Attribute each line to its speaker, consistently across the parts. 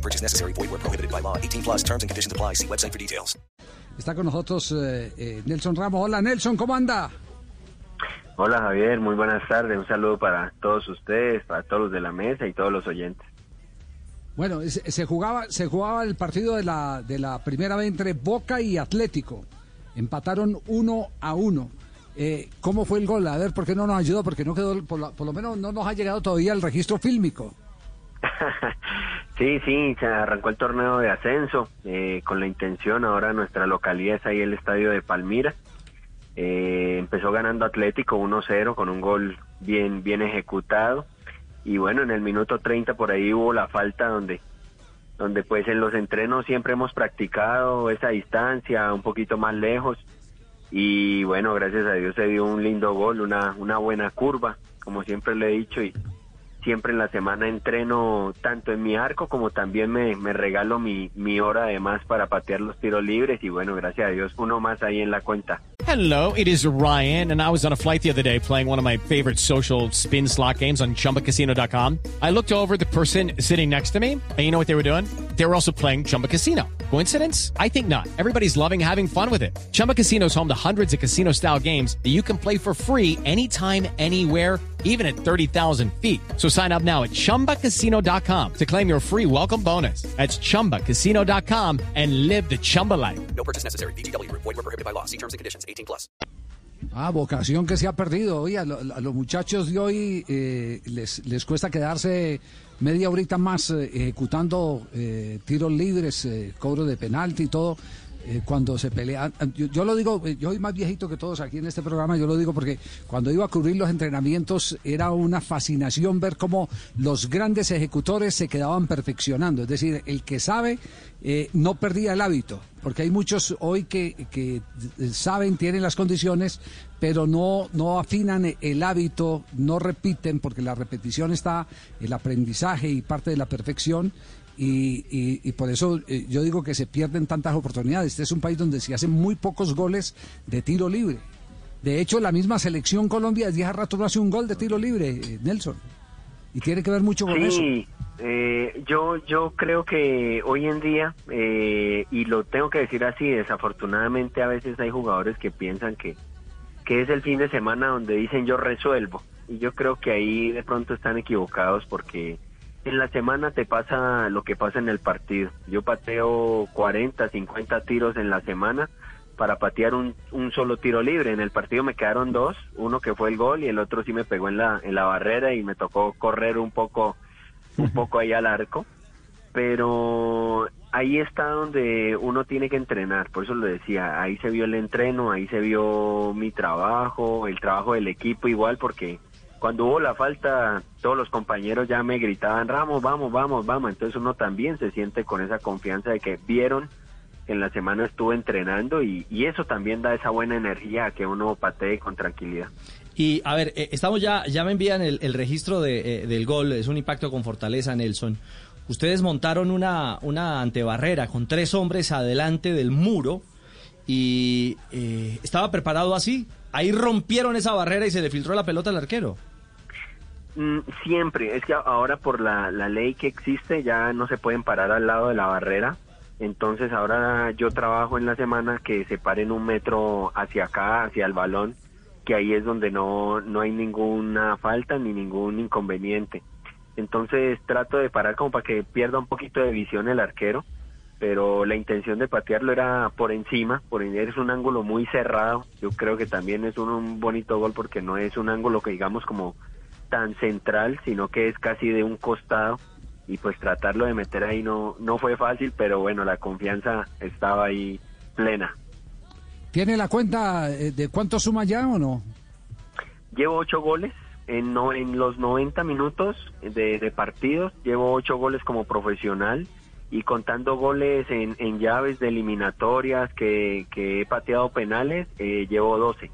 Speaker 1: No purchase necessary. Void where prohibited by law. 18 plus terms and conditions apply. See website for details.
Speaker 2: Está con nosotros eh, eh, Nelson Ramos. Hola Nelson, ¿cómo anda?
Speaker 3: Hola Javier, muy buenas tardes. Un saludo para todos ustedes, para todos los de la mesa y todos los oyentes.
Speaker 2: Bueno, se, se jugaba se jugaba el partido de la de la primera vez entre Boca y Atlético. Empataron uno a uno. Eh, ¿Cómo fue el gol? A ver, ¿por qué no nos ayudó? Porque no quedó, por, la- por lo menos no nos ha llegado todavía el registro fílmico.
Speaker 3: Sí, sí, se arrancó el torneo de ascenso eh, con la intención. Ahora nuestra localidad es ahí el estadio de Palmira. Eh, empezó ganando Atlético 1-0 con un gol bien, bien ejecutado. Y bueno, en el minuto 30 por ahí hubo la falta donde, donde pues en los entrenos siempre hemos practicado esa distancia un poquito más lejos. Y bueno, gracias a Dios se dio un lindo gol, una, una buena curva, como siempre le he dicho. Y, siempre en la semana entreno tanto en mi arco como también me, me regalo mi, mi hora de más para patear los tiros libres y bueno, gracias a Dios, uno más ahí en la cuenta.
Speaker 4: Hello, it is Ryan, and I was on a flight the other day playing one of my favorite social spin slot games on chumbacasino.com. I looked over the person sitting next to me, and you know what they were doing? They were also playing Chumba Casino. Coincidence? I think not. Everybody's loving having fun with it. Chumba Casino is home to hundreds of casino style games that you can play for free anytime, anywhere even at 30,000 feet. So sign up now at ChumbaCasino.com to claim your free welcome bonus. That's ChumbaCasino.com and live the Chumba life.
Speaker 1: No purchase necessary. VGW Group. Void were prohibited by law. See terms and conditions. 18 plus.
Speaker 2: Ah, vocación que se ha perdido. Oye, a, lo- a los muchachos de hoy eh, les, les cuesta quedarse media horita más eh, ejecutando eh, tiros libres, eh, cobro de penalti y todo. Eh, cuando se pelean, yo, yo lo digo, eh, yo soy más viejito que todos aquí en este programa, yo lo digo porque cuando iba a cubrir los entrenamientos era una fascinación ver cómo los grandes ejecutores se quedaban perfeccionando, es decir, el que sabe eh, no perdía el hábito, porque hay muchos hoy que, que eh, saben, tienen las condiciones, pero no, no afinan el hábito, no repiten, porque la repetición está, el aprendizaje y parte de la perfección, y, y- y por eso eh, yo digo que se pierden tantas oportunidades. Este es un país donde se hacen muy pocos goles de tiro libre. De hecho, la misma selección Colombia desde hace rato no hace un gol de tiro libre, eh, Nelson. Y tiene que ver mucho con eso.
Speaker 3: Sí, eh, yo, yo creo que hoy en día, eh, y lo tengo que decir así, desafortunadamente a veces hay jugadores que piensan que, que es el fin de semana donde dicen yo resuelvo. Y yo creo que ahí de pronto están equivocados porque en la semana te pasa lo que pasa en el partido. Yo pateo 40, 50 tiros en la semana para patear un, un solo tiro libre. En el partido me quedaron dos, uno que fue el gol y el otro sí me pegó en la, en la barrera y me tocó correr un poco, un poco ahí al arco. Pero ahí está donde uno tiene que entrenar, por eso lo decía, ahí se vio el entreno, ahí se vio mi trabajo, el trabajo del equipo igual, porque cuando hubo la falta, todos los compañeros ya me gritaban, Ramos, vamos, vamos, vamos, entonces uno también se siente con esa confianza de que vieron que en la semana estuve entrenando y, eso también da esa buena energía a que uno patee con tranquilidad.
Speaker 5: Y a ver, eh, estamos ya, ya me envían el, el registro de, eh, del gol, es un impacto con fortaleza, Nelson. Ustedes montaron una, una antebarrera con tres hombres adelante del muro y eh, estaba preparado así. Ahí rompieron esa barrera y se le filtró la pelota al arquero.
Speaker 3: Mm, Siempre, es que ahora por la, la ley que existe ya no se pueden parar al lado de la barrera, entonces ahora yo trabajo en la semana que se paren un metro hacia acá, hacia el balón, que ahí es donde no, no hay ninguna falta ni ningún inconveniente. Entonces trato de parar como para que pierda un poquito de visión el arquero, pero la intención de patearlo era por encima, por es un ángulo muy cerrado. Yo creo que también es un bonito gol porque no es un ángulo que digamos como tan central, sino que es casi de un costado y pues tratarlo de meter ahí no no fue fácil, pero bueno, la confianza estaba ahí plena.
Speaker 2: ¿Tiene la cuenta eh, de cuánto suma ya o no?
Speaker 3: Llevo ocho goles en, no, en los 90 minutos de, de partidos, llevo ocho goles como profesional y contando goles en, en llaves de eliminatorias que, que he pateado penales, eh, llevo 12.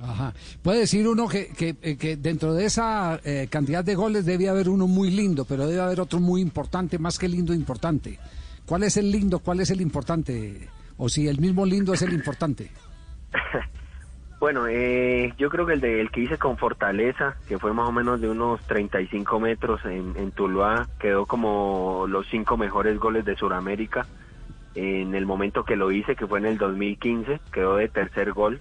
Speaker 2: Ajá. Puede decir uno que, que, eh, dentro de esa eh, cantidad de goles debe haber uno muy lindo, pero debe haber otro muy importante, más que lindo, importante. ¿Cuál es el lindo? ¿Cuál es el importante? O si el mismo lindo es el importante.
Speaker 3: Bueno, eh, yo creo que el, de, el que hice con Fortaleza, que fue más o menos de unos 35 metros en, en Tuluá, quedó como los cinco mejores goles de Sudamérica. En el momento que lo hice, que fue en el 2015, quedó de tercer gol.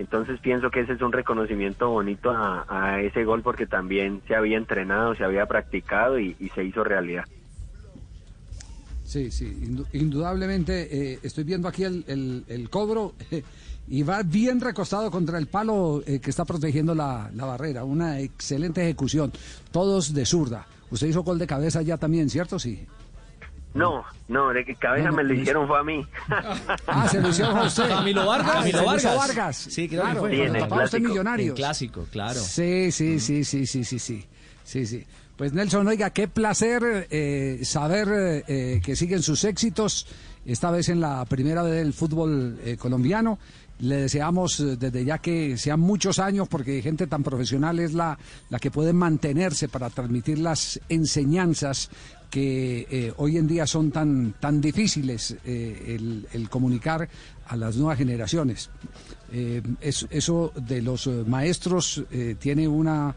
Speaker 3: Entonces pienso que ese es un reconocimiento bonito a, ese gol porque también se había entrenado, se había practicado y, se hizo realidad.
Speaker 2: Sí, sí, indu- indudablemente eh, estoy viendo aquí el, cobro y va bien recostado contra el palo eh, que está protegiendo la, la barrera. Una excelente ejecución, todos de zurda. Usted hizo gol de cabeza ya también, ¿cierto? Sí.
Speaker 3: No, no, de que Cabeza me lo hicieron fue a mí.
Speaker 2: ah, se lo hicieron a.
Speaker 5: Camilo Vargas.
Speaker 2: Ah,
Speaker 5: Vargas.
Speaker 2: Vargas.
Speaker 5: Sí, claro, que fue.
Speaker 3: Sí, en. Clásico,
Speaker 5: claro.
Speaker 2: Sí, sí, sí, sí, sí, sí, sí. Sí, sí. Pues Nelson, oiga, qué placer eh, saber eh, que siguen sus éxitos, esta vez en la primera del fútbol eh, colombiano. Le deseamos eh, desde ya que sean muchos años, porque gente tan profesional es la, la que puede mantenerse para transmitir las enseñanzas que eh, hoy en día son tan, tan difíciles eh, el, el comunicar a las nuevas generaciones. Eh, es- eso de los eh, maestros eh, tiene una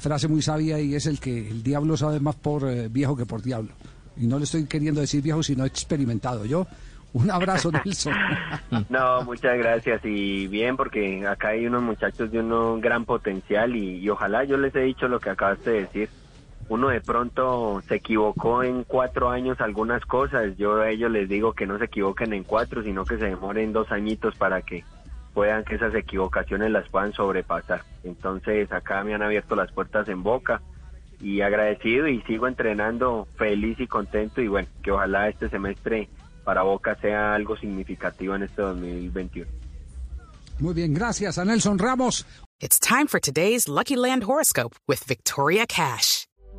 Speaker 2: frase muy sabia y es el que el diablo sabe más por viejo que por diablo. Y no le estoy queriendo decir viejo, sino experimentado. Yo, un abrazo, Nelson.
Speaker 3: No, muchas gracias y bien porque acá hay unos muchachos de un gran potencial y, y ojalá yo les he dicho lo que acabaste de decir. Uno de pronto se equivocó en cuatro años algunas cosas. Yo a ellos les digo que no se equivoquen en cuatro, sino que se demoren dos añitos para que puedan que esas equivocaciones las puedan sobrepasar. Entonces acá me han abierto las puertas en boca y agradecido y sigo entrenando feliz y contento y bueno, que ojalá este semestre para Boca sea algo significativo en este 2021.
Speaker 2: Muy bien, gracias a Nelson Ramos.
Speaker 6: It's time for today's Lucky Land horoscope with Victoria Cash.